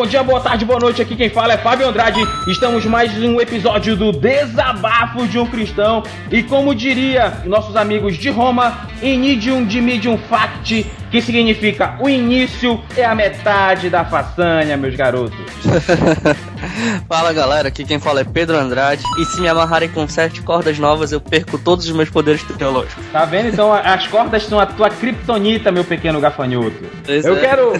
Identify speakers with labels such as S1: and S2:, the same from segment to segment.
S1: Bom dia, boa tarde, boa noite. Aqui quem fala é Fábio Andrade. Estamos mais em um episódio do Desabafo de um Cristão. E como diria nossos amigos de Roma, Inidium de Medium Fact, que significa o início é a metade da façanha, meus garotos.
S2: Fala galera, aqui quem fala é Pedro Andrade. E se me amarrarem com sete cordas novas, eu perco todos os meus poderes teológicos.
S1: Tá vendo? Então as cordas são a tua kriptonita, meu pequeno gafanhoto.
S2: Pois
S1: eu
S2: é.
S1: quero,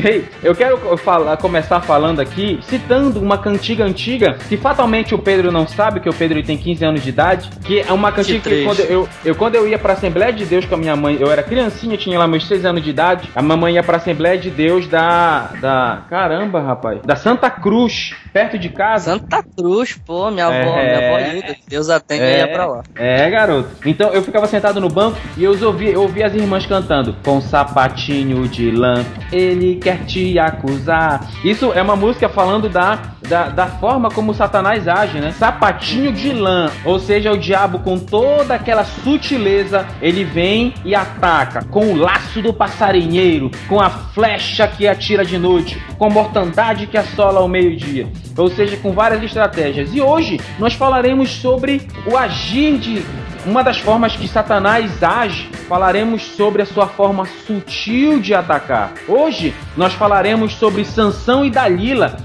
S1: eu quero falar, começar falando aqui, citando uma cantiga antiga que fatalmente o Pedro não sabe, que o Pedro tem 15 anos de idade, que é uma cantiga que quando eu, eu quando eu ia pra Assembleia de Deus com a minha mãe, eu era criancinha, tinha lá meus 6 anos de idade, a mamãe ia pra Assembleia de Deus da da caramba, rapaz, da Santa Cruz, perto de casa.
S2: Santa Cruz, pô, minha avó,
S1: É.
S2: minha avó linda. Deus a tenha e ia pra lá.
S1: É, garoto. Então eu ficava sentado no banco e eu ouvia, eu ouvia as irmãs cantando com sapatinho de lã, ele quer te acusar. Isso é uma música falando da, da, da forma como Satanás age, né? Sapatinho de lã, ou seja, o diabo com toda aquela sutileza, ele vem e ataca com o laço do passarinheiro, com a flecha que atira de noite, com a mortandade que assola ao meio-dia. Ou seja, com várias estratégias. E hoje nós falaremos sobre o agir de uma das formas que Satanás age, falaremos sobre a sua forma sutil de atacar. Hoje nós falaremos sobre Sansão e Dalila.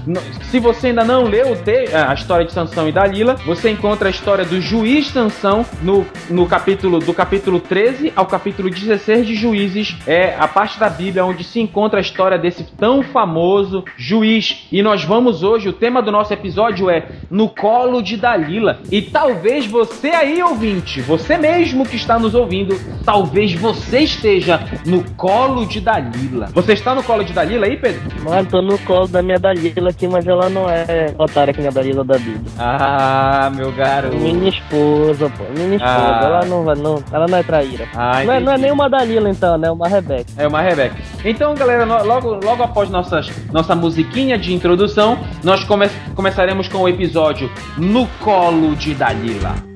S1: Se você ainda não leu a história de Sansão e Dalila, você encontra a história do juiz Sansão no, no capítulo do capítulo 13 ao capítulo 16 de Juízes. É a parte da Bíblia onde se encontra a história desse tão famoso juiz. E nós vamos hoje, o tema do nosso episódio é No Colo de Dalila. E talvez você aí, ouvinte, você mesmo que está nos ouvindo, talvez você esteja no colo de Dalila. Você está no colo de Dalila aí, Pedro?
S3: Mano, tô no colo da minha Dalila aqui, mas ela não é otária que nem a Dalila da Bíblia.
S1: Ah, meu garoto.
S3: Minha esposa, pô. Minha esposa.
S1: Ah.
S3: Ela não vai, não. Ela não é traíra.
S1: Ah,
S3: não, é, não é nem uma Dalila, então, né? Uma Rebeca.
S1: É uma Rebeca. Então, galera, logo, logo após nossas, nossa musiquinha de introdução, nós come- começaremos com o episódio No Colo de Dalila.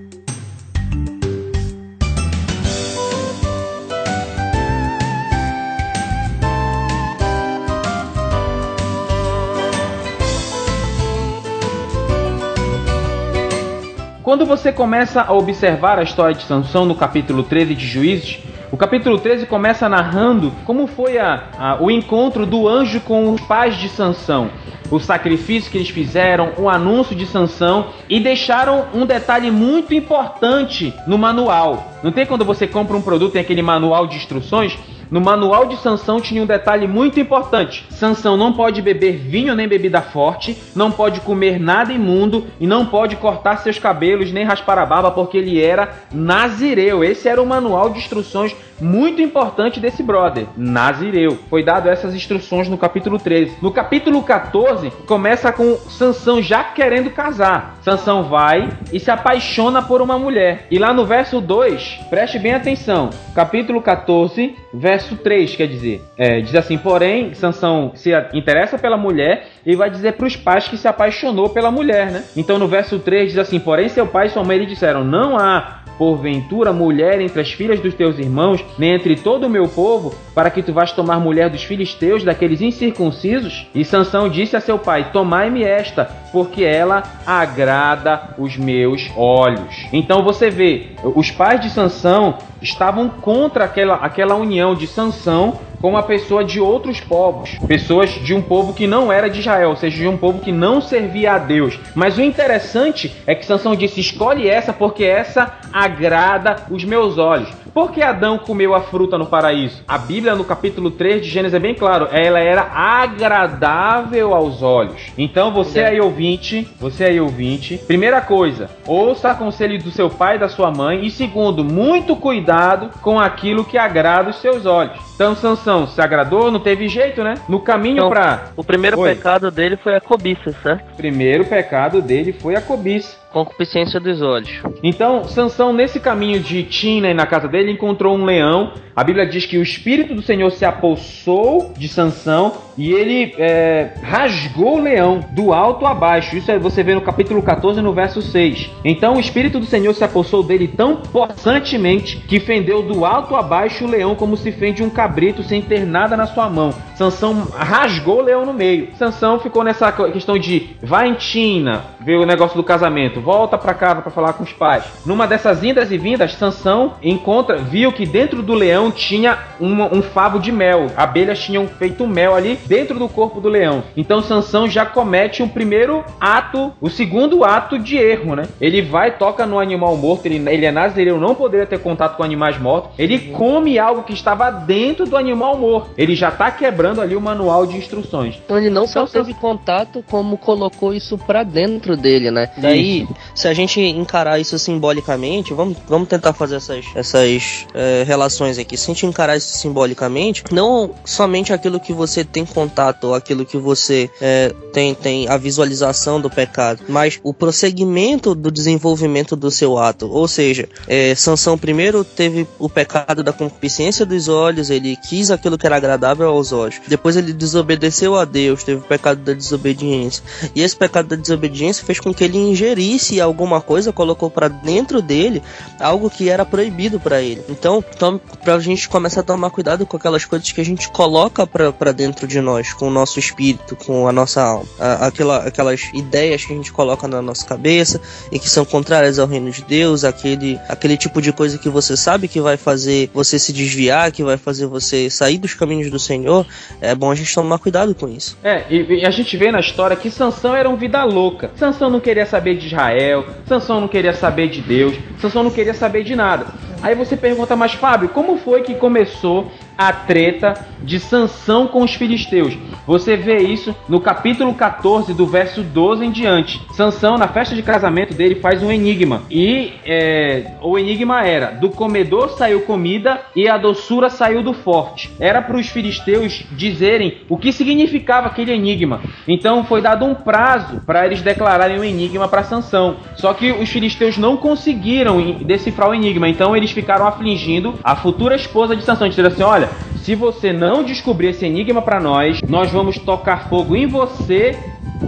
S1: Quando você começa a observar a história de Sansão no capítulo 13 de Juízes, o capítulo 13 começa narrando como foi a- a- o encontro do anjo com os pais de Sansão, o sacrifício que eles fizeram, o anúncio de Sansão e deixaram um detalhe muito importante no manual. Não tem quando você compra um produto tem aquele manual de instruções? No manual de Sansão tinha um detalhe muito importante. Sansão não pode beber vinho nem bebida forte, não pode comer nada imundo e não pode cortar seus cabelos nem raspar a barba porque ele era nazireu. Esse era o manual de instruções muito importante desse brother, nazireu. Foi dado essas instruções no capítulo 13. No capítulo 14 começa com Sansão já querendo casar. Sansão vai e se apaixona por uma mulher. E lá no verso 2, preste bem atenção. Capítulo 14, verso 3, quer dizer, é, diz assim: porém, Sansão se interessa pela mulher e vai dizer para os pais que se apaixonou pela mulher, né? Então no verso 3 diz assim: porém, seu pai e sua mãe lhe disseram: não há porventura mulher entre as filhas dos teus irmãos, nem entre todo o meu povo, para que tu vás tomar mulher dos filisteus, daqueles incircuncisos? E Sansão disse a seu pai: Tomai-me esta, porque ela agrada os meus olhos. Então você vê, os pais de Sansão estavam contra aquela, aquela união de Sansão com uma pessoa de outros povos, pessoas de um povo que não era de Israel, ou seja, de um povo que não servia a Deus. Mas o interessante é que Sansão disse: escolhe essa porque essa agrada os meus olhos. Por que Adão comeu a fruta no paraíso? A Bíblia, no capítulo 3 de Gênesis, é bem claro: ela era agradável aos olhos. Então, você aí ouvinte, você aí ouvinte, primeira coisa, ouça conselho do seu pai e da sua mãe, e segundo, muito cuidado com aquilo que agrada os seus olhos. Então, Sansão se agradou, não teve jeito, né? No caminho
S3: Então,
S1: para
S3: O primeiro
S1: Oi.
S3: pecado dele foi a cobiça, certo?
S1: primeiro pecado dele foi a cobiça.
S2: Concupiscência dos olhos.
S1: Então, Sansão, nesse caminho de Tina e na casa dele, encontrou um leão. A Bíblia diz que o Espírito do Senhor se apossou de Sansão e ele é, rasgou o leão do alto a baixo. Isso você vê no capítulo 14, no verso 6. Então, o Espírito do Senhor se apossou dele tão possantemente que fendeu do alto a baixo o leão como se fende um cabrito sem ter nada na sua mão. Sansão rasgou o leão no meio. Sansão ficou nessa questão de vai em Tina, ver o negócio do casamento, volta para casa para falar com os pais. Numa dessas indas e vindas, Sansão encontra, viu que dentro do leão tinha uma, um favo de mel. Abelhas tinham feito mel ali dentro do corpo do leão. Então Sansão já comete um primeiro ato, o segundo ato de erro, né? Ele vai toca no animal morto, ele, ele é nazireu, não poderia ter contato com animais mortos. Ele come algo que estava dentro do animal morto. Ele já está quebrando ali o manual de instruções.
S2: Então ele não só então, teve contato, como colocou isso para dentro dele, né? Daí, se a gente encarar isso simbolicamente, vamos, vamos tentar fazer essas, essas é, relações aqui. Se a gente encarar isso simbolicamente, não somente aquilo que você tem contato ou aquilo que você é, tem, tem a visualização do pecado, mas o prosseguimento do desenvolvimento do seu ato. Ou seja, é, Sansão primeiro teve o pecado da concupiscência dos olhos, ele quis aquilo que era agradável aos olhos. Depois ele desobedeceu a Deus, teve o pecado da desobediência. E esse pecado da desobediência fez com que ele ingerisse alguma coisa, colocou para dentro dele algo que era proibido para ele. Então, tom, pra gente começar a tomar cuidado com aquelas coisas que a gente coloca para dentro de nós, com o nosso espírito, com a nossa alma. Aquela, aquelas ideias que a gente coloca na nossa cabeça e que são contrárias ao reino de Deus, aquele, aquele tipo de coisa que você sabe que vai fazer você se desviar, que vai fazer você sair dos caminhos do Senhor, é bom a gente tomar cuidado com isso.
S1: É, e, e a gente vê na história que Sansão era um vida louca. Sansão não queria saber de Israel, Sansão não queria saber de Deus, Sansão não queria saber de nada. Aí você pergunta, mas Fábio, como foi que começou a treta de Sansão com os filisteus. Você vê isso no capítulo 14, do verso 12 em diante. Sansão, na festa de casamento dele, faz um enigma. E é, o enigma era: do comedor saiu comida e a doçura saiu do forte. Era para os filisteus dizerem o que significava aquele enigma. Então foi dado um prazo para eles declararem o enigma para Sansão. Só que os filisteus não conseguiram decifrar o enigma. Então eles ficaram afligindo a futura esposa de Sansão, dizendo assim: olha se você não descobrir esse enigma para nós, nós vamos tocar fogo em você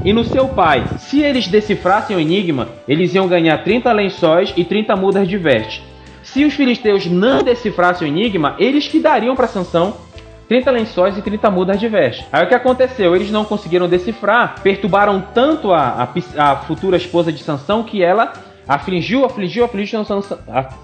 S1: e no seu pai. Se eles decifrassem o enigma, eles iam ganhar 30 lençóis e 30 mudas de veste. Se os filisteus não decifrassem o enigma, eles que dariam para Sansão 30 lençóis e 30 mudas de veste. Aí o que aconteceu? Eles não conseguiram decifrar, perturbaram tanto a, a, a futura esposa de Sansão que ela afligiu, afligiu, afligiu Sansão,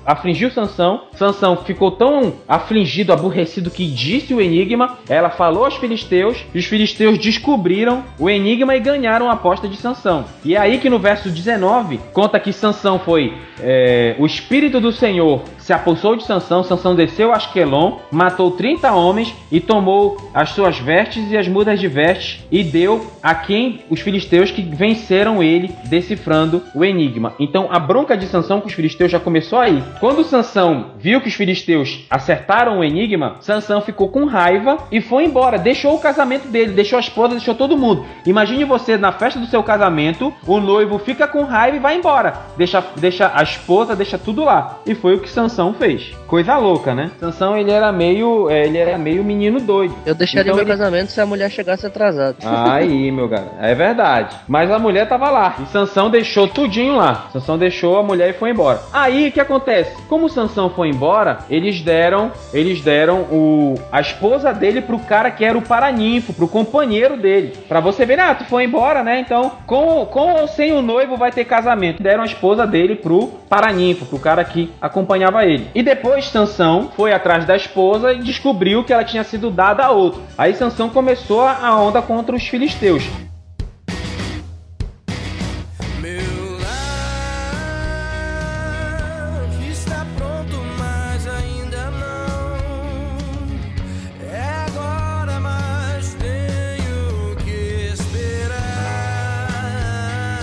S1: afligiu Sansão. Sansão ficou tão afligido, aborrecido que disse o enigma. Ela falou aos filisteus, e os filisteus descobriram o enigma e ganharam a aposta de Sansão. E é aí que no verso 19 conta que Sansão foi é, o espírito do Senhor se apossou de Sansão, Sansão desceu a Asquelon, matou 30 homens e tomou as suas vestes e as mudas de vestes e deu a quem os filisteus que venceram ele decifrando o enigma. Então a bronca de Sansão com os filisteus já começou aí. Quando Sansão viu que os filisteus acertaram o enigma, Sansão ficou com raiva e foi embora, deixou o casamento dele, deixou a esposa, deixou todo mundo. Imagine você na festa do seu casamento, o noivo fica com raiva e vai embora. Deixa, deixa a esposa, deixa tudo lá. E foi o que Sansão Sansão fez. Coisa louca, né? Sansão, ele era meio, é, ele era meio menino doido.
S2: Eu deixaria então, meu ele... casamento se a mulher chegasse atrasada.
S1: Aí, meu cara, é verdade. Mas a mulher tava lá. E Sansão deixou tudinho lá. Sansão deixou a mulher e foi embora. Aí, o que acontece? Como Sansão foi embora, eles deram, eles deram o a esposa dele pro cara que era o paraninfo, pro companheiro dele. Pra você ver, ah, tu foi embora, né? Então, com, com ou sem o noivo vai ter casamento. Deram a esposa dele pro paraninfo, pro cara que acompanhava ele. E depois Sansão foi atrás da esposa e descobriu que ela tinha sido dada a outro. Aí Sansão começou a onda contra os filisteus.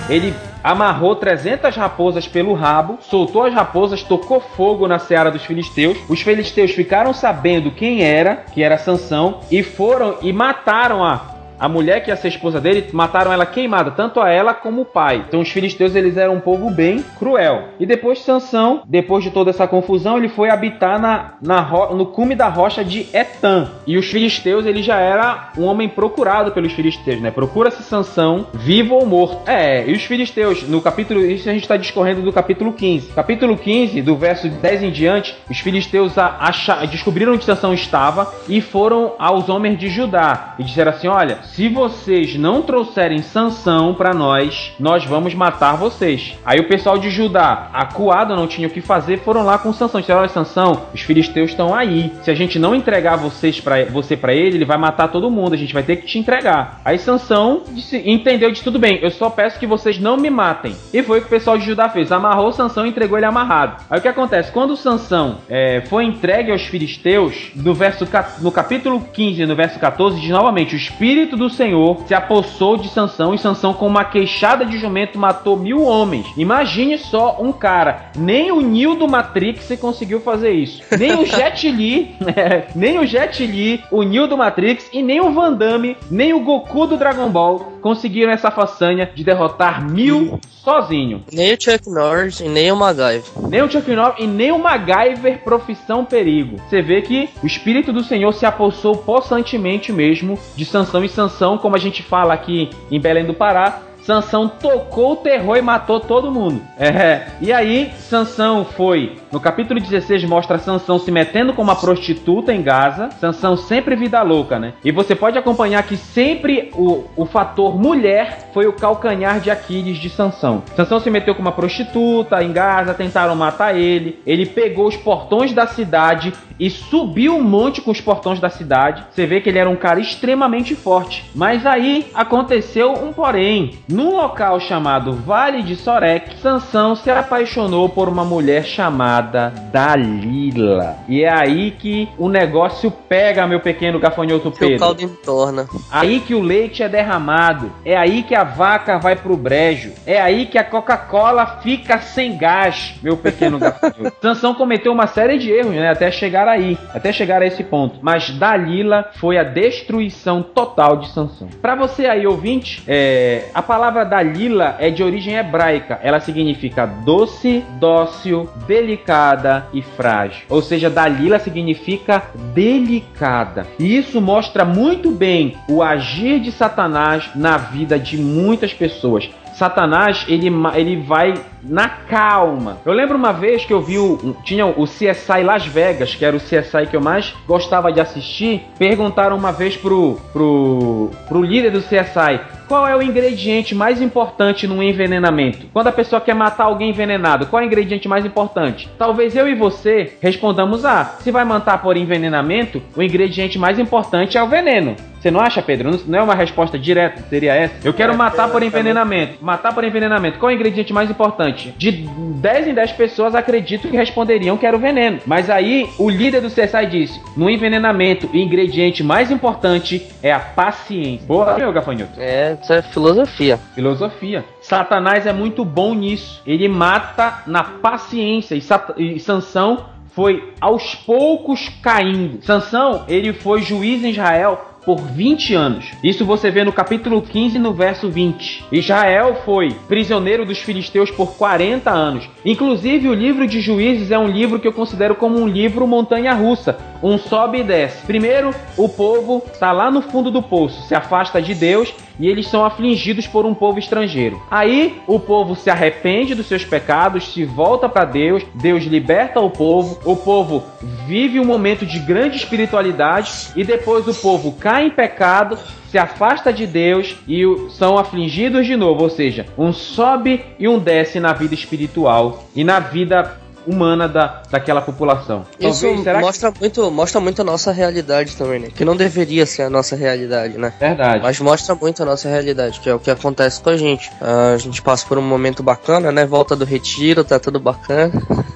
S1: Ele amarrou 300 raposas pelo rabo, soltou as raposas, tocou fogo na seara dos filisteus. Os filisteus ficaram sabendo quem era, que era Sansão, e foram e mataram a a mulher que ia ser esposa dele, mataram ela queimada, tanto a ela como o pai. Então os filisteus eles eram um povo bem cruel. E depois Sansão, depois de toda essa confusão, ele foi habitar na, na no cume da rocha de Etam. E os filisteus, ele já era um homem procurado pelos filisteus, né? Procura-se Sansão, vivo ou morto. É, e os filisteus, no capítulo, isso a gente está discorrendo do capítulo 15. Capítulo 15, do verso 10 em diante, os filisteus acha, descobriram onde Sansão estava e foram aos homens de Judá e disseram assim: Olha, se vocês não trouxerem Sansão para nós, nós vamos matar vocês. Aí o pessoal de Judá, acuado, não tinha o que fazer, foram lá com Sansão. Disseram: Olha, Sansão, os filisteus estão aí. Se a gente não entregar vocês pra, você para ele, ele vai matar todo mundo. A gente vai ter que te entregar. Aí Sansão disse, entendeu, disse: Tudo bem, eu só peço que vocês não me matem. E foi o que o pessoal de Judá fez: amarrou Sansão e entregou ele amarrado. Aí o que acontece? Quando Sansão é, foi entregue aos filisteus, no, verso, no capítulo 15, no verso 14, diz novamente: O Espírito do Senhor se apossou de Sansão e Sansão, com uma queixada de jumento, matou mil homens. Imagine só um cara, nem o Neo do Matrix conseguiu fazer isso. Nem o Jet Li, né? nem o Jet Li, o Neo do Matrix e nem o Van Damme, nem o Goku do Dragon Ball conseguiram essa façanha de derrotar mil sozinho.
S2: Nem o Chuck Norris e nem o MacGyver.
S1: Nem o Chuck Norris e nem o MacGyver profissão perigo. Você vê que o Espírito do Senhor se apossou possantemente mesmo de Sansão e Sansão, como a gente fala aqui em Belém do Pará, Sansão tocou o terror e matou todo mundo. É. E aí, Sansão foi. No capítulo 16 mostra Sansão se metendo com uma prostituta em Gaza. Sansão sempre vida louca, né? E você pode acompanhar que sempre o, o fator mulher foi o calcanhar de Aquiles de Sansão. Sansão se meteu com uma prostituta em Gaza, tentaram matar ele. Ele pegou os portões da cidade e subiu um monte com os portões da cidade. Você vê que ele era um cara extremamente forte. Mas aí aconteceu um porém. Num local chamado Vale de Sorek, Sansão se apaixonou por uma mulher chamada Dalila. E é aí que o negócio pega, meu pequeno gafanhoto Pedro.
S2: o caldo entorna.
S1: Aí que o leite é derramado. É aí que a vaca vai pro brejo. É aí que a Coca-Cola fica sem gás, meu pequeno gafanhoto. Sansão cometeu uma série de erros, né? Até chegar aí. Até chegar a esse ponto. Mas Dalila foi a destruição total de Sansão. Para você aí, ouvinte, é, a palavra palavra Dalila é de origem hebraica. Ela significa doce, dócil, delicada e frágil. Ou seja, Dalila significa delicada. E isso mostra muito bem o agir de Satanás na vida de muitas pessoas. Satanás ele, ele vai na calma. Eu lembro uma vez que eu vi o, tinha o CSI Las Vegas, que era o CSI que eu mais gostava de assistir. Perguntaram uma vez pro, pro, pro líder do CSI qual é o ingrediente mais importante num envenenamento? Quando a pessoa quer matar alguém envenenado, qual é o ingrediente mais importante? Talvez eu e você respondamos: ah, se vai matar por envenenamento, o ingrediente mais importante é o veneno. Você não acha, Pedro? Não é uma resposta direta, seria essa? Eu quero é, matar por envenenamento. Matar por envenenamento. Qual é o ingrediente mais importante? De 10 em 10 pessoas acredito que responderiam que era o veneno. Mas aí o líder do CSI disse: no envenenamento, o ingrediente mais importante é a paciência. Boa, meu gafanhoto.
S2: É, isso é filosofia.
S1: Filosofia. Satanás é muito bom nisso. Ele mata na paciência. E, Sat e Sansão foi aos poucos caindo. Sansão, ele foi juiz em Israel por 20 anos. Isso você vê no capítulo 15, no verso 20. Israel foi prisioneiro dos filisteus por 40 anos. Inclusive, o livro de Juízes é um livro que eu considero como um livro montanha-russa, um sobe e desce. Primeiro, o povo está lá no fundo do poço, se afasta de Deus e eles são afligidos por um povo estrangeiro. Aí o povo se arrepende dos seus pecados, se volta para Deus, Deus liberta o povo, o povo vive um momento de grande espiritualidade e depois o povo cai em pecado, se afasta de Deus e são afligidos de novo, ou seja, um sobe e um desce na vida espiritual e na vida humana da, daquela população.
S2: Isso Talvez, mostra, que... muito, mostra muito a nossa realidade também, né? Que não deveria ser a nossa realidade, né?
S1: Verdade.
S2: Mas mostra muito a nossa realidade, que é o que acontece com a gente. A gente passa por um momento bacana, né? Volta do retiro, tá tudo bacana.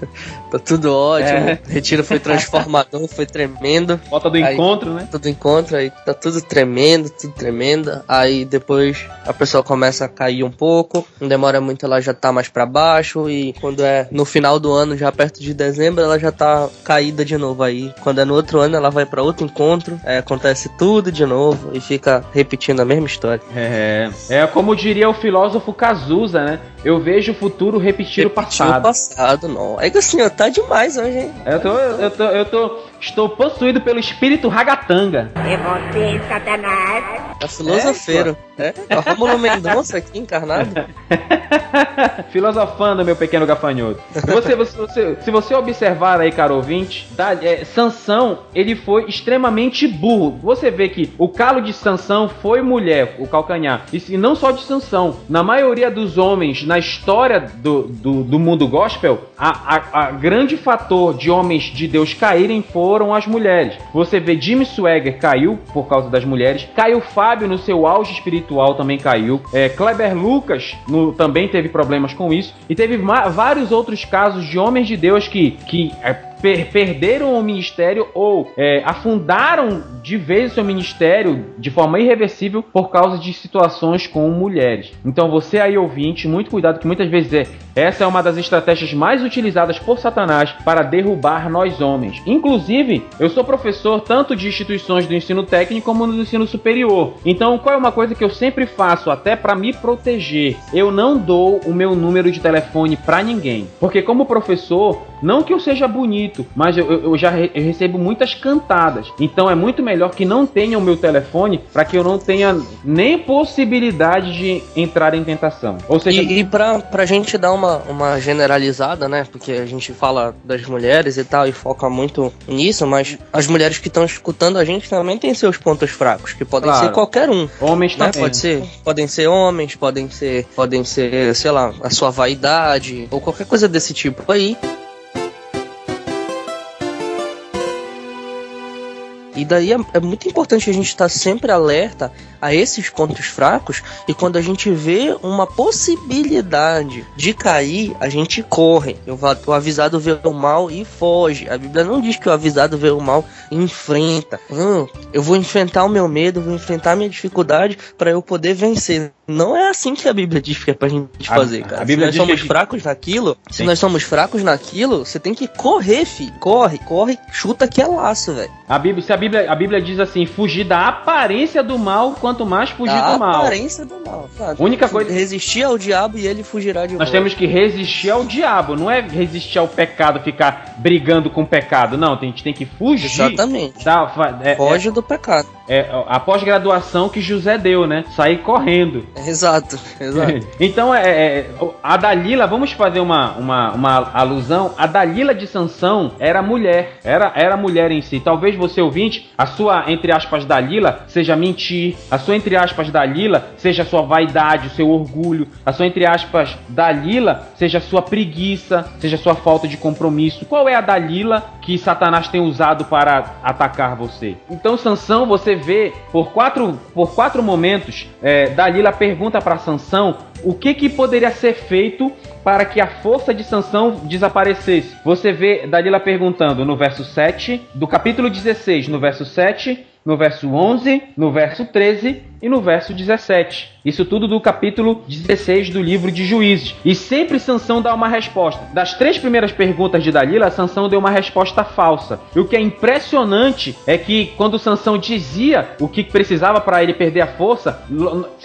S2: tá tudo ótimo. É. O retiro foi transformador, foi tremendo.
S1: Volta do aí, encontro, né?
S2: Tudo encontro, aí tá tudo tremendo, tudo tremendo. Aí depois a pessoa começa a cair um pouco, não demora muito, ela já tá mais para baixo. E quando é no final do ano já perto de dezembro, ela já tá caída de novo aí. Quando é no outro ano, ela vai para outro encontro, é, acontece tudo de novo e fica repetindo a mesma história.
S1: É, é como diria o filósofo Cazuza, né? Eu vejo o futuro repetir, repetir o passado.
S2: o passado, não. É que assim, tá demais hoje, hein?
S1: Eu tô, eu tô, eu tô, estou possuído pelo espírito ragatanga.
S4: É você, Satanás.
S2: É filosofeiro. É, é Romulo Mendonça aqui encarnado.
S1: Filosofando, meu pequeno gafanhoto. Você, você, você, se você observar aí, caro ouvinte, tá, é, Sansão, ele foi extremamente burro. Você vê que o calo de Sansão foi mulher, o calcanhar. E não só de Sansão. Na maioria dos homens, na história do, do, do mundo gospel, a, a, a, grande fator de homens de Deus caírem foram as mulheres. Você vê Jimmy Swagger caiu por causa das mulheres. Caio Fábio no seu auge espiritual também caiu. É, Kleber Lucas no, também teve problemas com isso. E teve vários outros casos de homens de Deus que, que é, per perderam o ministério ou é, afundaram de vez o seu ministério de forma irreversível por causa de situações com mulheres. Então você aí ouvinte, muito cuidado que muitas vezes é, essa é uma das estratégias mais utilizadas por Satanás para derrubar nós homens. Inclusive, eu sou professor tanto de instituições do ensino técnico como do ensino superior. Então, qual é uma coisa que eu sempre faço até para me proteger? Eu não dou o meu número de telefone para ninguém, porque como professor, não que eu seja bonito bonito, mas eu, eu já re, eu recebo muitas cantadas. Então é muito melhor que não tenha o meu telefone para que eu não tenha nem possibilidade de entrar em tentação. Ou seja,
S2: e, e pra, pra gente dar uma, uma generalizada, né? Porque a gente fala das mulheres e tal e foca muito nisso, mas as mulheres que estão escutando a gente também têm seus pontos fracos, que podem claro. ser qualquer um.
S1: Homens
S2: né?
S1: também.
S2: Pode ser, podem ser homens, podem ser, podem ser, sei lá, a sua vaidade ou qualquer coisa desse tipo aí. E daí é, é muito importante a gente estar sempre alerta a esses pontos fracos e quando a gente vê uma possibilidade de cair, a gente corre. O avisado vê o mal e foge. A Bíblia não diz que o avisado vê o mal e enfrenta. Hum, eu vou enfrentar o meu medo, vou enfrentar a minha dificuldade para eu poder vencer. Não é assim que a Bíblia diz que é pra gente fazer, cara. A Bíblia se nós somos que... fracos naquilo, Sim. se nós somos fracos naquilo, você tem que correr, fi. Corre, corre, chuta que é laço, velho.
S1: A Bíblia, se a Bíblia, a Bíblia diz assim, fugir da aparência do mal quanto mais fugir
S2: da
S1: do mal.
S2: aparência do mal.
S1: Sabe? Única coisa.
S2: Resistir ao diabo e ele fugirá de
S1: Nós temos que resistir ao diabo, não é resistir ao pecado, ficar brigando com o pecado. Não, a gente tem que fugir.
S2: Exatamente. Da,
S1: é,
S2: Foge é, do pecado.
S1: É a pós-graduação que José deu, né? Sair correndo.
S2: Exato, exato.
S1: então, é, é, a Dalila, vamos fazer uma, uma, uma alusão. A Dalila de Sansão era mulher. Era, era mulher em si. Talvez você ouvinte, a sua, entre aspas, Dalila seja mentir, a sua, entre aspas, Dalila seja a sua vaidade, o seu orgulho, a sua, entre aspas, Dalila seja a sua preguiça, seja a sua falta de compromisso. Qual é a Dalila que Satanás tem usado para atacar você? Então, Sansão, você vê por quatro, por quatro momentos, é, Dalila pergunta para Sansão o que, que poderia ser feito para que a força de Sansão desaparecesse. Você vê Dalila perguntando no verso 7, do capítulo 16, no verso 7, no verso 11, no verso 13 e no verso 17. Isso tudo do capítulo 16 do livro de Juízes. E sempre Sansão dá uma resposta. Das três primeiras perguntas de Dalila, Sansão deu uma resposta falsa. E o que é impressionante é que quando Sansão dizia o que precisava para ele perder a força,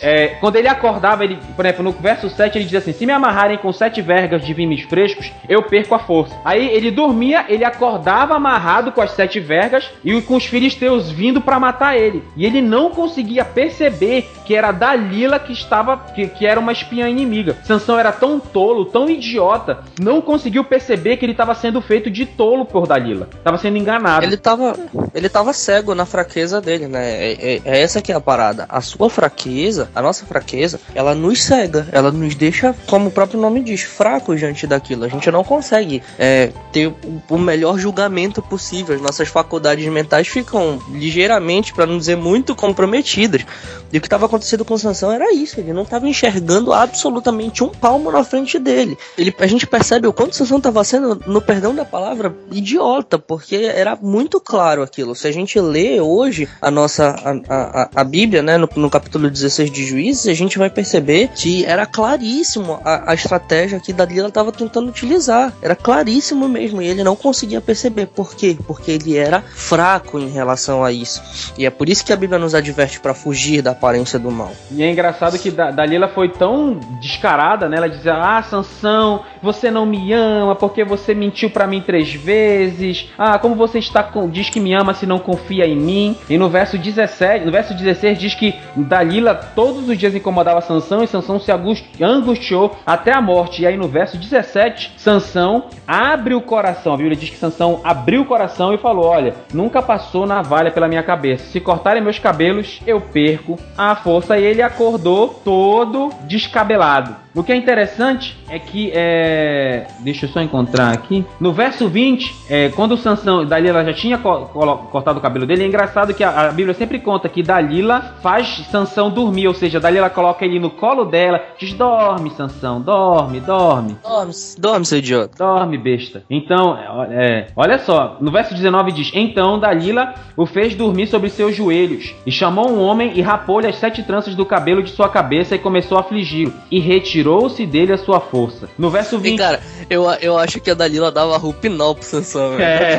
S1: é, quando ele acordava, ele, por exemplo, no verso 7 ele diz assim: Se me amarrarem com sete vergas de vimes frescos, eu perco a força. Aí ele dormia, ele acordava amarrado com as sete vergas e com os filisteus vindo para matar ele. E ele não conseguia perceber perceber que era Dalila que estava que, que era uma espiã inimiga. Sansão era tão tolo, tão idiota, não conseguiu perceber que ele estava sendo feito de tolo por Dalila. Estava sendo enganado.
S2: Ele estava ele tava cego na fraqueza dele, né? É, é, é, essa que é a parada. A sua fraqueza, a nossa fraqueza, ela nos cega, ela nos deixa, como o próprio nome diz, fracos diante daquilo. A gente não consegue é, ter o, o melhor julgamento possível. As nossas faculdades mentais ficam ligeiramente, para não dizer muito comprometidas E o que estava acontecendo com Sansão era isso, ele não estava enxergando absolutamente um palmo na frente dele. Ele, a gente percebe o quanto Sansão estava sendo, no perdão da palavra, idiota, porque era muito claro aquilo. Se a gente lê hoje a nossa a, a, a Bíblia, né, no, no, capítulo 16 de Juízes, a gente vai perceber que era claríssimo a, a estratégia que Dalila estava tentando utilizar. Era claríssimo mesmo, e ele não conseguia perceber. Por quê? Porque ele era fraco em relação a isso. E é por isso que a Bíblia nos adverte para fugir da aparência do mal.
S1: E é engraçado que Dalila foi tão descarada, né? Ela dizia: "Ah, Sansão, você não me ama porque você mentiu para mim três vezes. Ah, como você está com diz que me ama se não confia em mim?" E no verso 17, no verso 16 diz que Dalila todos os dias incomodava Sansão e Sansão se angustiou até a morte. E aí no verso 17, Sansão abre o coração. A Bíblia diz que Sansão abriu o coração e falou: "Olha, nunca passou navalha pela minha cabeça. Se cortarem meus cabelos, eu perco a força." E ele acordou todo descabelado. O que é interessante é que, é... deixa eu só encontrar aqui, no verso 20, é, quando Sansão, Dalila já tinha co cortado o cabelo dele, é engraçado que a, a, Bíblia sempre conta que Dalila faz Sansão dormir, ou seja, Dalila coloca ele no colo dela, diz, dorme Sansão, dorme, dorme.
S2: Dorme, dorme seu idiota.
S1: Dorme, besta. Então, é, olha só, no verso 19 diz, então Dalila o fez dormir sobre seus joelhos, e chamou um homem e rapou-lhe as sete tranças do cabelo de sua cabeça e começou a afligi-lo, e retirou tirou-se dele a sua força. No verso 20.
S2: E, cara, eu, eu acho que a Dalila dava rupinol pro Sansão,
S1: É.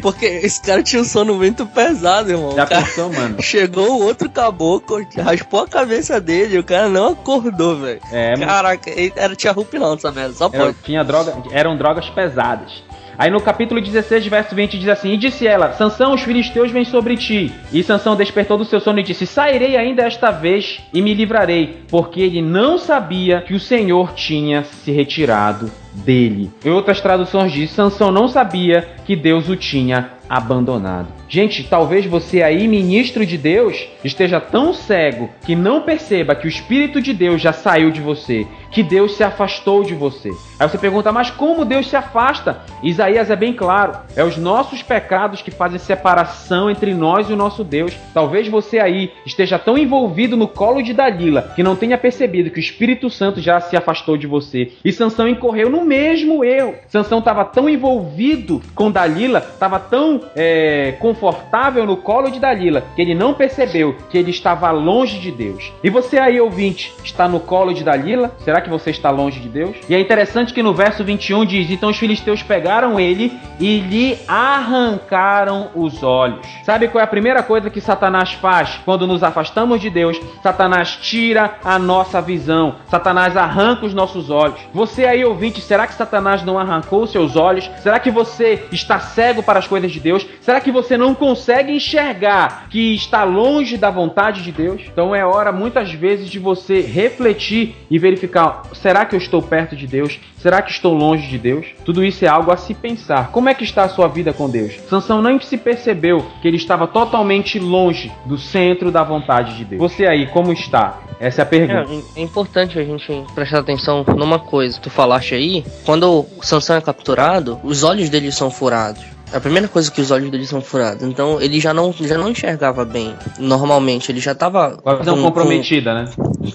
S2: Porque esse cara tinha um sono muito pesado, irmão.
S1: Já pensou, mano?
S2: Chegou o outro caboclo, raspou a cabeça dele e o cara não acordou, velho.
S1: É,
S2: Caraca, ele era, tinha rupinol nessa merda, só
S1: pode. Tinha droga, eram drogas pesadas. Aí no capítulo 16, verso 20, diz assim: E disse ela: Sansão, os filisteus vêm sobre ti. E Sansão despertou do seu sono e disse: Sairei ainda esta vez e me livrarei, porque ele não sabia que o Senhor tinha se retirado dele. Em outras traduções diz: Sansão não sabia que Deus o tinha abandonado. Gente, talvez você aí, ministro de Deus, esteja tão cego que não perceba que o Espírito de Deus já saiu de você, que Deus se afastou de você. Aí você pergunta, mas como Deus se afasta? Isaías é bem claro: é os nossos pecados que fazem separação entre nós e o nosso Deus. Talvez você aí esteja tão envolvido no colo de Dalila que não tenha percebido que o Espírito Santo já se afastou de você. E Sansão incorreu no mesmo erro. Sansão estava tão envolvido com Dalila, estava tão é, confortável no colo de Dalila, que ele não percebeu que ele estava longe de Deus. E você aí, ouvinte, está no colo de Dalila? Será que você está longe de Deus? E é interessante que no verso 21 diz: Então os filisteus pegaram ele e lhe arrancaram os olhos. Sabe qual é a primeira coisa que Satanás faz quando nos afastamos de Deus? Satanás tira a nossa visão, Satanás arranca os nossos olhos. Você aí, ouvinte, será que Satanás não arrancou seus olhos? Será que você está cego para as coisas de Deus? Será que você não consegue enxergar que está longe da vontade de Deus? Então é hora muitas vezes de você refletir e verificar: será que eu estou perto de Deus? Será que estou longe de Deus? Tudo isso é algo a se pensar. Como é que está a sua vida com Deus? Sansão nem se percebeu que ele estava totalmente longe do centro da vontade de Deus. Você aí, como está? Essa é a pergunta.
S2: É, é importante a gente prestar atenção numa coisa. Tu falaste aí, quando o Sansão é capturado, os olhos dele são furados. A primeira coisa que os olhos dele são furados. Então ele já não, já não enxergava bem. Normalmente, ele já estava.
S1: Com a visão comprometida, né?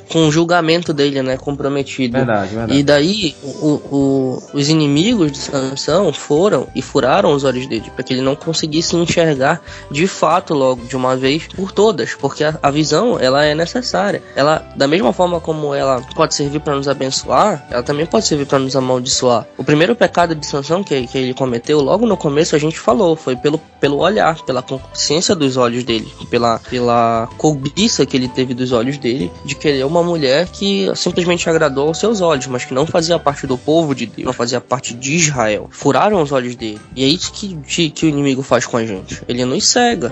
S2: Com o julgamento dele, né? Comprometido.
S1: Verdade, verdade.
S2: E daí, o, o, os inimigos de Sansão foram e furaram os olhos dele, para que ele não conseguisse enxergar de fato logo, de uma vez por todas. Porque a, a visão, ela é necessária. Ela, da mesma forma como ela pode servir para nos abençoar, ela também pode servir para nos amaldiçoar. O primeiro pecado de Sansão que, que ele cometeu, logo no começo, a gente falou, foi pelo, pelo olhar, pela consciência dos olhos dele, pela, pela cobiça que ele teve dos olhos dele, de querer uma mulher que simplesmente agradou aos seus olhos, mas que não fazia parte do povo de Deus, não fazia parte de Israel. Furaram os olhos dele. E é isso que, que, que o inimigo faz com a gente. Ele nos cega.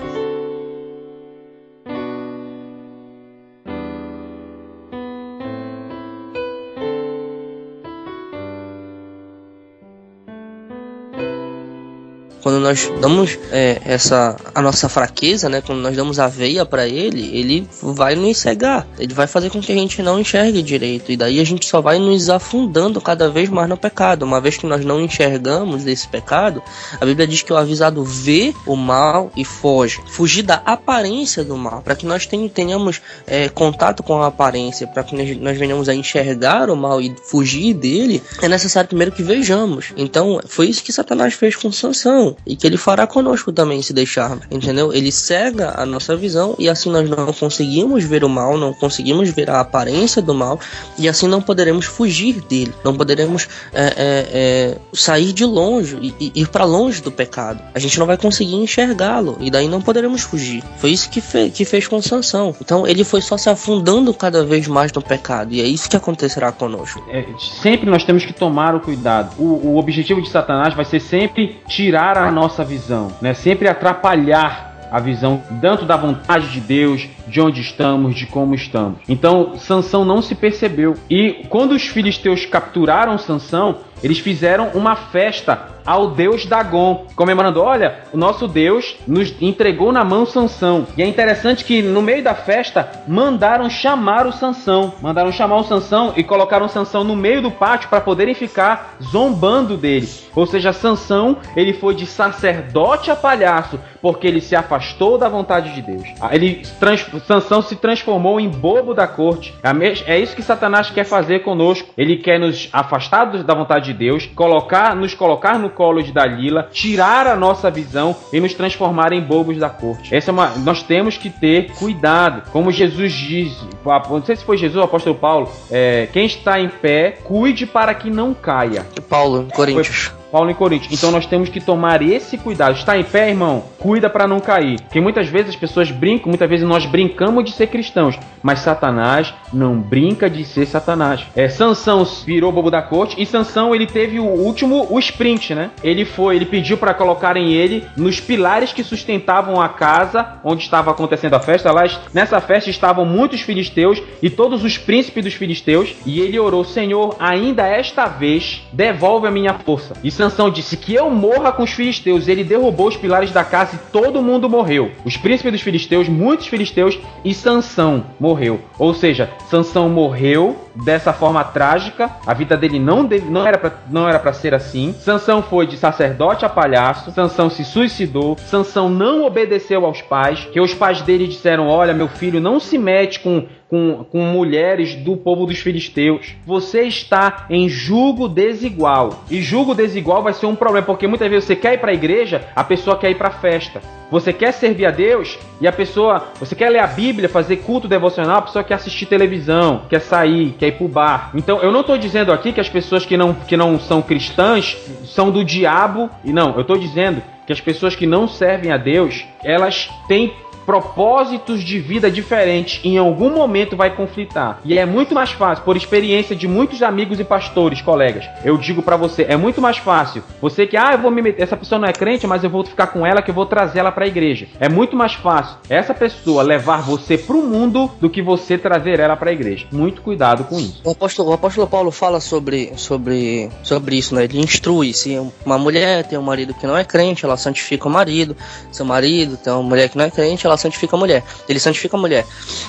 S2: Quando nós damos é, essa a nossa fraqueza, né? Quando nós damos a veia para ele, ele vai nos cegar. Ele vai fazer com que a gente não enxergue direito. E daí a gente só vai nos afundando cada vez mais no pecado. Uma vez que nós não enxergamos desse pecado, a Bíblia diz que o avisado vê o mal e foge. Fugir da aparência do mal. Para que nós tenhamos é, contato com a aparência, para que nós, nós venhamos a enxergar o mal e fugir dele, é necessário primeiro que vejamos. Então, foi isso que Satanás fez com Sansão. E que ele fará conosco também se deixarmos. Entendeu? Ele cega a nossa visão e assim nós não conseguimos ver o mal, não conseguimos ver a aparência do mal e assim não poderemos fugir dele, não poderemos é, é, é, sair de longe e, e ir para longe do pecado. A gente não vai conseguir enxergá-lo e daí não poderemos fugir. Foi isso que, fe que fez com Sansão. Então ele foi só se afundando cada vez mais no pecado e é isso que acontecerá conosco.
S1: É, sempre nós temos que tomar o cuidado. O, o objetivo de Satanás vai ser sempre tirar a nossa visão, né? Sempre atrapalhar a visão tanto da vontade de Deus, de onde estamos, de como estamos. Então, Sansão não se percebeu. E quando os filisteus capturaram Sansão, eles fizeram uma festa ao deus Dagon, comemorando: olha, o nosso Deus nos entregou na mão Sansão. E é interessante que no meio da festa mandaram chamar o Sansão, mandaram chamar o Sansão e colocaram Sansão no meio do pátio para poderem ficar zombando dele. Ou seja, Sansão, ele foi de sacerdote a palhaço, porque ele se afastou da vontade de Deus. Ah, ele trans, Sansão se transformou em bobo da corte. É, é isso que Satanás quer fazer conosco. Ele quer nos afastar da vontade de Deus, colocar, nos colocar no colo de Dalila, tirar a nossa visão e nos transformar em bobos da corte. Essa é uma, nós temos que ter cuidado. Como Jesus diz, não sei se foi Jesus ou o apóstolo Paulo, é, quem está em pé, cuide para que não caia.
S2: Paulo, Coríntios.
S1: Foi, Paulo em Coríntios. Então nós temos que tomar esse cuidado. Está em pé, irmão? Cuida para não cair. Porque muitas vezes as pessoas brincam, muitas vezes nós brincamos de ser cristãos, mas Satanás não brinca de ser Satanás. É, Sansão virou bobo da corte e Sansão ele teve o último o sprint, né? Ele foi, ele pediu para colocarem ele nos pilares que sustentavam a casa onde estava acontecendo a festa. Lá nessa festa estavam muitos filisteus e todos os príncipes dos filisteus e ele orou: "Senhor, ainda esta vez devolve a minha força". Isso Sansão disse que eu morra com os filisteus. Ele derrubou os pilares da casa e todo mundo morreu. Os príncipes dos filisteus, muitos filisteus e Sansão morreu. Ou seja, Sansão morreu dessa forma trágica. A vida dele não, deve, não era pra, não era para ser assim. Sansão foi de sacerdote a palhaço. Sansão se suicidou. Sansão não obedeceu aos pais, que os pais dele disseram: "Olha, meu filho, não se mete com com, com mulheres do povo dos filisteus. Você está em julgo desigual. E julgo desigual vai ser um problema, porque muitas vezes você quer ir para a igreja, a pessoa quer ir para a festa. Você quer servir a Deus e a pessoa. Você quer ler a Bíblia, fazer culto devocional, a pessoa quer assistir televisão, quer sair, quer ir pro bar. Então eu não estou dizendo aqui que as pessoas que não, que não são cristãs são do diabo. E não, eu estou dizendo que as pessoas que não servem a Deus, elas têm propósitos de vida diferentes em algum momento vai conflitar. E é muito mais fácil, por experiência de muitos amigos e pastores, colegas, eu digo para você, é muito mais fácil. Você que, ah, eu vou me meter, essa pessoa não é crente, mas eu vou ficar com ela que eu vou trazer ela para a igreja. É muito mais fácil essa pessoa levar você para o mundo do que você trazer ela para a igreja. Muito cuidado com isso.
S2: O apóstolo, o apóstolo Paulo fala sobre, sobre, sobre isso, né? Ele instrui. Se uma mulher tem um marido que não é crente, ela santifica o marido. Seu marido tem uma mulher que não é crente, ela santifica a mulher. Ele santifica a mulher.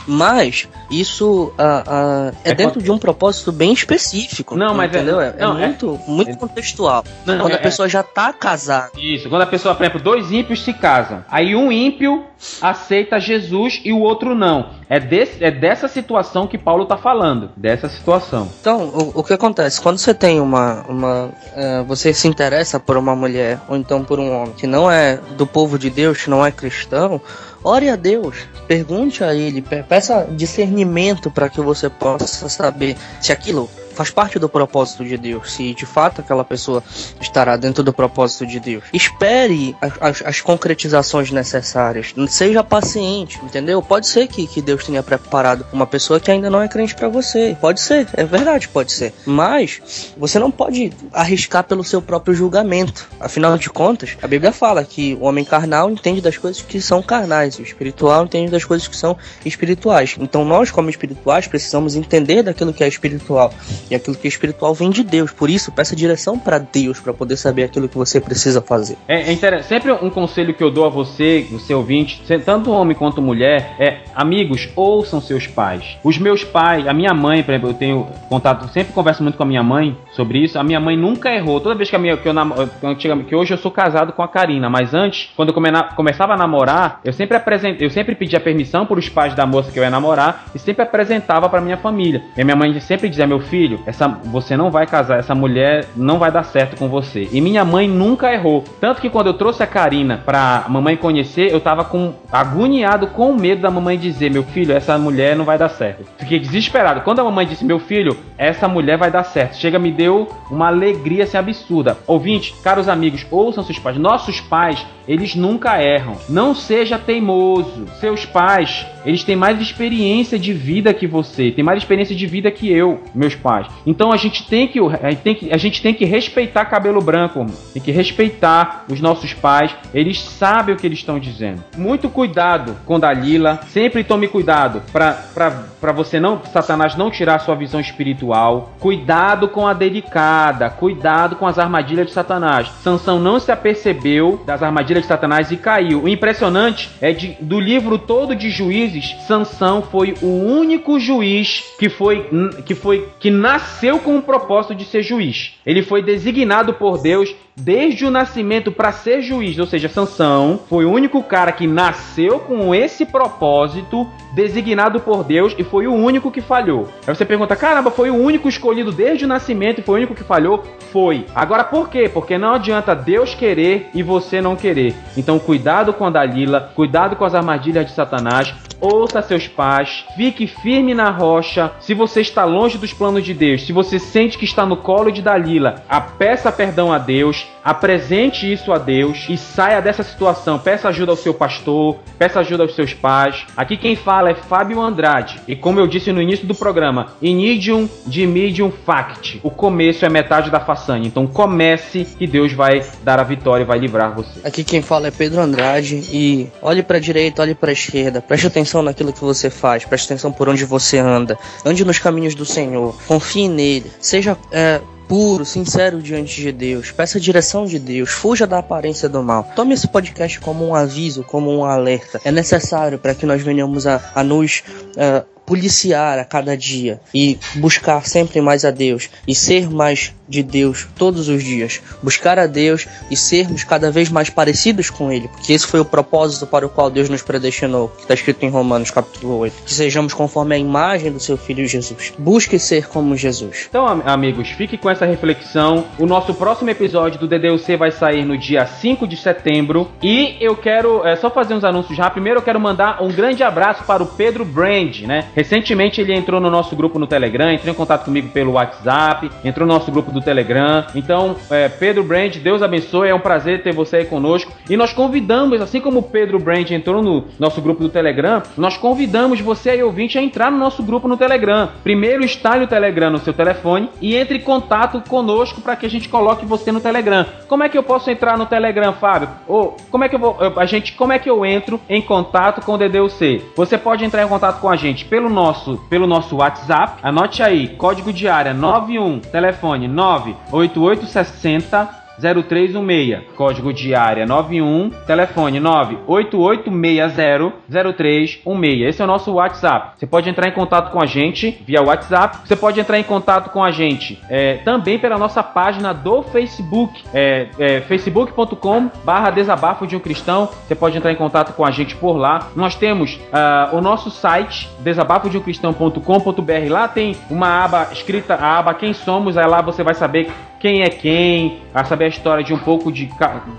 S2: Mas isso uh, uh, é, é, dentro quando... de um propósito bem específico.
S1: Não, mas
S2: é- entendeu?
S1: É,
S2: é, não, muito, muito contextual. Não, quando a pessoa já tá casada.
S1: Isso, quando a pessoa, por exemplo, dois ímpios se casam. Aí um ímpio aceita Jesus e o outro não. É, desse, é dessa situação que Paulo está falando. Dessa situação.
S2: Então, o, o, que acontece? Quando você tem uma. uma uh, você se interessa por uma mulher, ou então por um homem que não é do povo de Deus, que não é cristão Ore a Deus, pergunte a Ele, peça discernimento para que você possa saber se aquilo faz parte do propósito de Deus, se de fato aquela pessoa estará dentro do propósito de Deus. Espere as, as concretizações necessárias, seja paciente, entendeu? Pode ser que, que Deus tenha preparado uma pessoa que ainda não é crente para você, pode ser, é verdade, pode ser, mas você não pode arriscar pelo seu próprio julgamento. Afinal de contas, a Bíblia fala que o homem carnal entende das coisas que são carnais, o espiritual entende das coisas que são espirituais. Então nós, como espirituais, precisamos entender daquilo que é espiritual E aquilo que é espiritual vem de Deus. Por isso, peça direção para Deus para poder saber aquilo que você precisa fazer.
S1: É, é. Sempre um conselho que eu dou a você, você ouvinte, tanto homem quanto mulher, é amigos, ouçam seus pais. Os meus pais, a minha mãe, por exemplo, eu tenho contato, sempre converso muito com a minha mãe sobre isso. A minha mãe nunca errou. Toda vez que a minha que eu que hoje eu sou casado com a Karina, mas antes, quando eu come, começava a namorar, eu sempre apresentei, eu sempre pedia permissão para os pais da moça que eu ia namorar e sempre apresentava para minha família. E minha mãe sempre dizia: "Meu filho, essa você não vai casar, essa mulher não vai dar certo com você". E minha mãe nunca errou. Tanto que quando eu trouxe a Karina pra mamãe conhecer, eu tava com agoniado com medo da mamãe dizer: "Meu filho, essa mulher não vai dar certo". Fiquei desesperado. Quando a mamãe disse: "Meu filho, essa mulher vai dar certo". Chega me deu uma alegria assim absurda. Ouvinte, caros amigos, ouçam seus pais. Nossos pais, eles nunca erram. Não seja teimoso. Seus pais, eles têm mais experiência de vida que você, tem mais experiência de vida que eu, meus pais. Então a gente tem que, a gente tem que, a gente tem que respeitar cabelo branco, tem que respeitar os nossos pais. Eles sabem o que eles estão dizendo. Muito cuidado com Dalila. Sempre tome cuidado para você não, Satanás não tirar sua visão espiritual. Cuidado com a delicada. Cuidado com as armadilhas de Satanás. Sansão não se apercebeu das armadilhas de Satanás e caiu. O impressionante é de, do livro todo de juízes, Sansão foi o único juiz que foi que foi que nasceu com o propósito de ser juiz. Ele foi designado por Deus desde o nascimento para ser juiz, ou seja, Sansão foi o único cara que nasceu com esse propósito designado por Deus e foi o único que falhou. Aí você pergunta: "Caramba, foi o único escolhido desde o nascimento e foi o único que falhou?" Foi. Agora por quê? Porque não adianta Deus querer e você não querer. Então cuidado com a Dalila, cuidado com as armadilhas de Satanás, ouça seus pais, fique firme na rocha. Se você está longe dos planos de Deus, se você sente que está no colo de Dalila, a peça perdão a Deus, apresente isso a Deus e saia dessa situação. Peça ajuda ao seu pastor, peça ajuda aos seus pais. Aqui quem fala é Fábio Andrade. E como eu disse no início do programa, Inidium de Medium Fact. O começo é metade da façanha. Então comece que Deus vai dar a vitória e vai livrar você.
S2: Aqui quem fala é Pedro Andrade e olhe para a direita, olhe para a esquerda. Preste atenção naquilo que você faz, preste atenção por onde você anda. Ande nos caminhos do Senhor. Confie nele. Seja é, puro, sincero diante de Deus. Peça a direção de Deus. Fuja da aparência do mal. Tome esse podcast como um aviso, como um alerta. É necessário para que nós venhamos a, a nos. Uh, policiar a cada dia e buscar sempre mais a Deus e ser mais de Deus todos os dias, buscar a Deus e sermos cada vez mais parecidos com Ele, porque esse foi o propósito para o qual Deus nos predestinou, que está escrito em Romanos capítulo 8, que sejamos conforme a imagem do Seu Filho Jesus. Busque ser como Jesus.
S1: Então, amigos, fique com essa reflexão. O nosso próximo episódio do DDUC vai sair no dia 5 de setembro e eu quero é, só fazer uns anúncios já. Primeiro, eu quero mandar um grande abraço para o Pedro Brand, né? Recentemente ele entrou no nosso grupo no Telegram, entrou em contato comigo pelo WhatsApp, entrou no nosso grupo do Telegram. Então, é, Pedro Brand, Deus abençoe, é um prazer ter você aí conosco. E nós convidamos, assim como o Pedro Brand entrou no nosso grupo do Telegram, nós convidamos você aí ouvinte a entrar no nosso grupo no Telegram. Primeiro instale o Telegram no seu telefone e entre em contato conosco para que a gente coloque você no Telegram. Como é que eu posso entrar no Telegram, Fábio? Ou como é que eu vou, a gente, como é que eu entro em contato com o DDUC? Você pode entrar em contato com a gente pelo nosso, pelo nosso WhatsApp. Anote aí, código de área 91, telefone 98860 0316, código de área 91, telefone 988600316. Esse é o nosso WhatsApp. Você pode entrar em contato com a gente via WhatsApp. Você pode entrar em contato com a gente é, também pela nossa página do Facebook, é, é, facebook.com barra desabafo de um cristão. Você pode entrar em contato com a gente por lá. Nós temos uh, o nosso site, desabafo de um cristão.com.br. Lá tem uma aba escrita, a aba Quem Somos. Aí lá você vai saber quem é quem, a saber a história de um pouco de,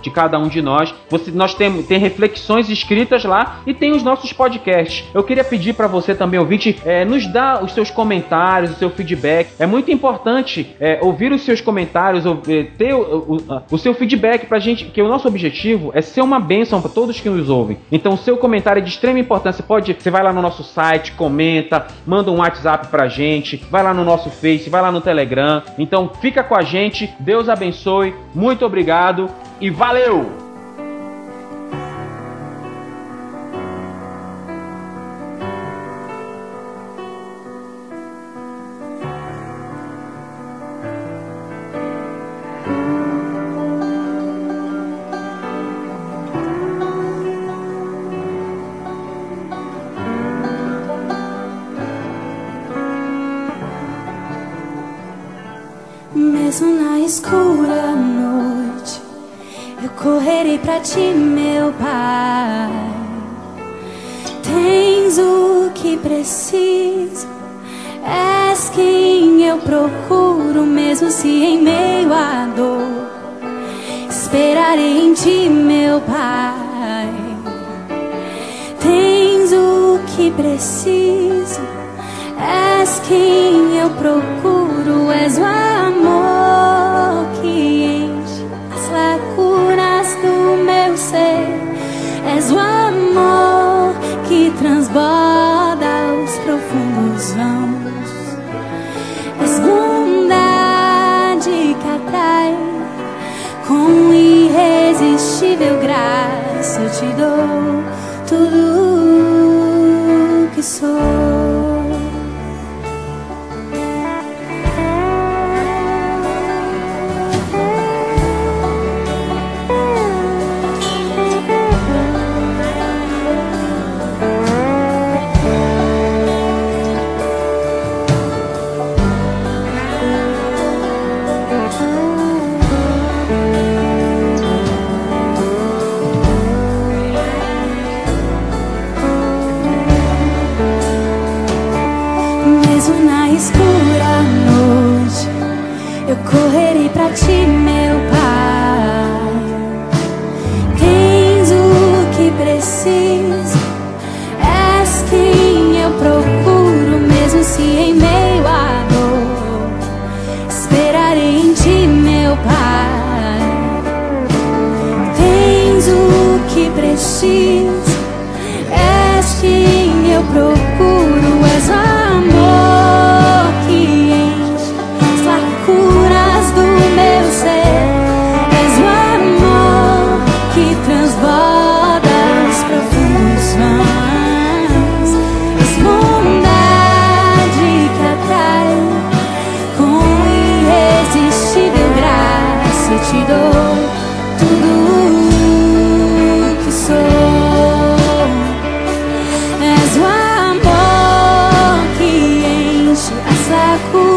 S1: de cada um de nós. Você, nós temos tem reflexões escritas lá e tem os nossos podcasts. Eu queria pedir para você também, ouvinte, é, nos dar os seus comentários, o seu feedback. É muito importante é, ouvir os seus comentários, é, ter o, o, o seu feedback pra gente, que o nosso objetivo é ser uma bênção para todos que nos ouvem. Então, o seu comentário é de extrema importância. Pode, você vai lá no nosso site, comenta, manda um WhatsApp pra gente, vai lá no nosso Face, vai lá no Telegram. Então, fica com a gente. Deus abençoe. Muito obrigado e valeu!
S5: mesmo na escura correrei para ti, meu Pai. Tens o que preciso, és quem eu procuro, mesmo se em meio à dor. Esperarei em ti, meu Pai. Tens o que preciso, és quem eu procuro, és o sido 孤